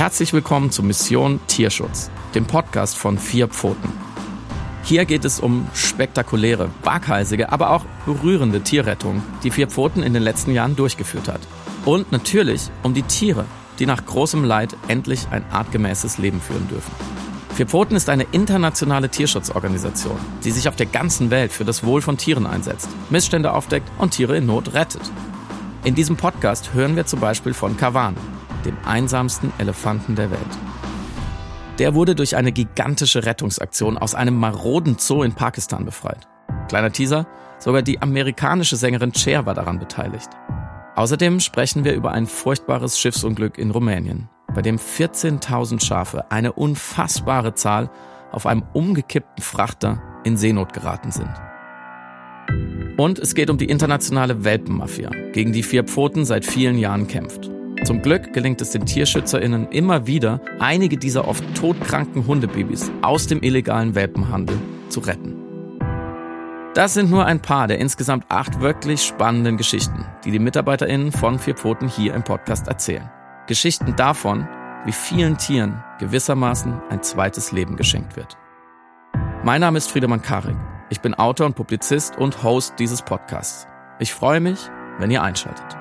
Herzlich willkommen zu Mission Tierschutz, dem Podcast von Vier Pfoten. Hier geht es um spektakuläre, waghalsige, aber auch berührende Tierrettung, die Vier Pfoten in den letzten Jahren durchgeführt hat. Und natürlich um die Tiere, die nach großem Leid endlich ein artgemäßes Leben führen dürfen. Vier Pfoten ist eine internationale Tierschutzorganisation, die sich auf der ganzen Welt für das Wohl von Tieren einsetzt, Missstände aufdeckt und Tiere in Not rettet. In diesem Podcast hören wir zum Beispiel von Kawan, dem einsamsten Elefanten der Welt. Der wurde durch eine gigantische Rettungsaktion aus einem maroden Zoo in Pakistan befreit. Kleiner Teaser, sogar die amerikanische Sängerin Cher war daran beteiligt. Außerdem sprechen wir über ein furchtbares Schiffsunglück in Rumänien, bei dem 14.000 Schafe, eine unfassbare Zahl, auf einem umgekippten Frachter in Seenot geraten sind. Und es geht um die internationale Welpenmafia, gegen die Vier Pfoten seit vielen Jahren kämpft. Zum Glück gelingt es den TierschützerInnen immer wieder, einige dieser oft todkranken Hundebabys aus dem illegalen Welpenhandel zu retten. Das sind nur ein paar der insgesamt acht wirklich spannenden Geschichten, die die MitarbeiterInnen von Vier Pfoten hier im Podcast erzählen. Geschichten davon, wie vielen Tieren gewissermaßen ein zweites Leben geschenkt wird. Mein Name ist Friedemann Karik. Ich bin Autor und Publizist und Host dieses Podcasts. Ich freue mich, wenn ihr einschaltet.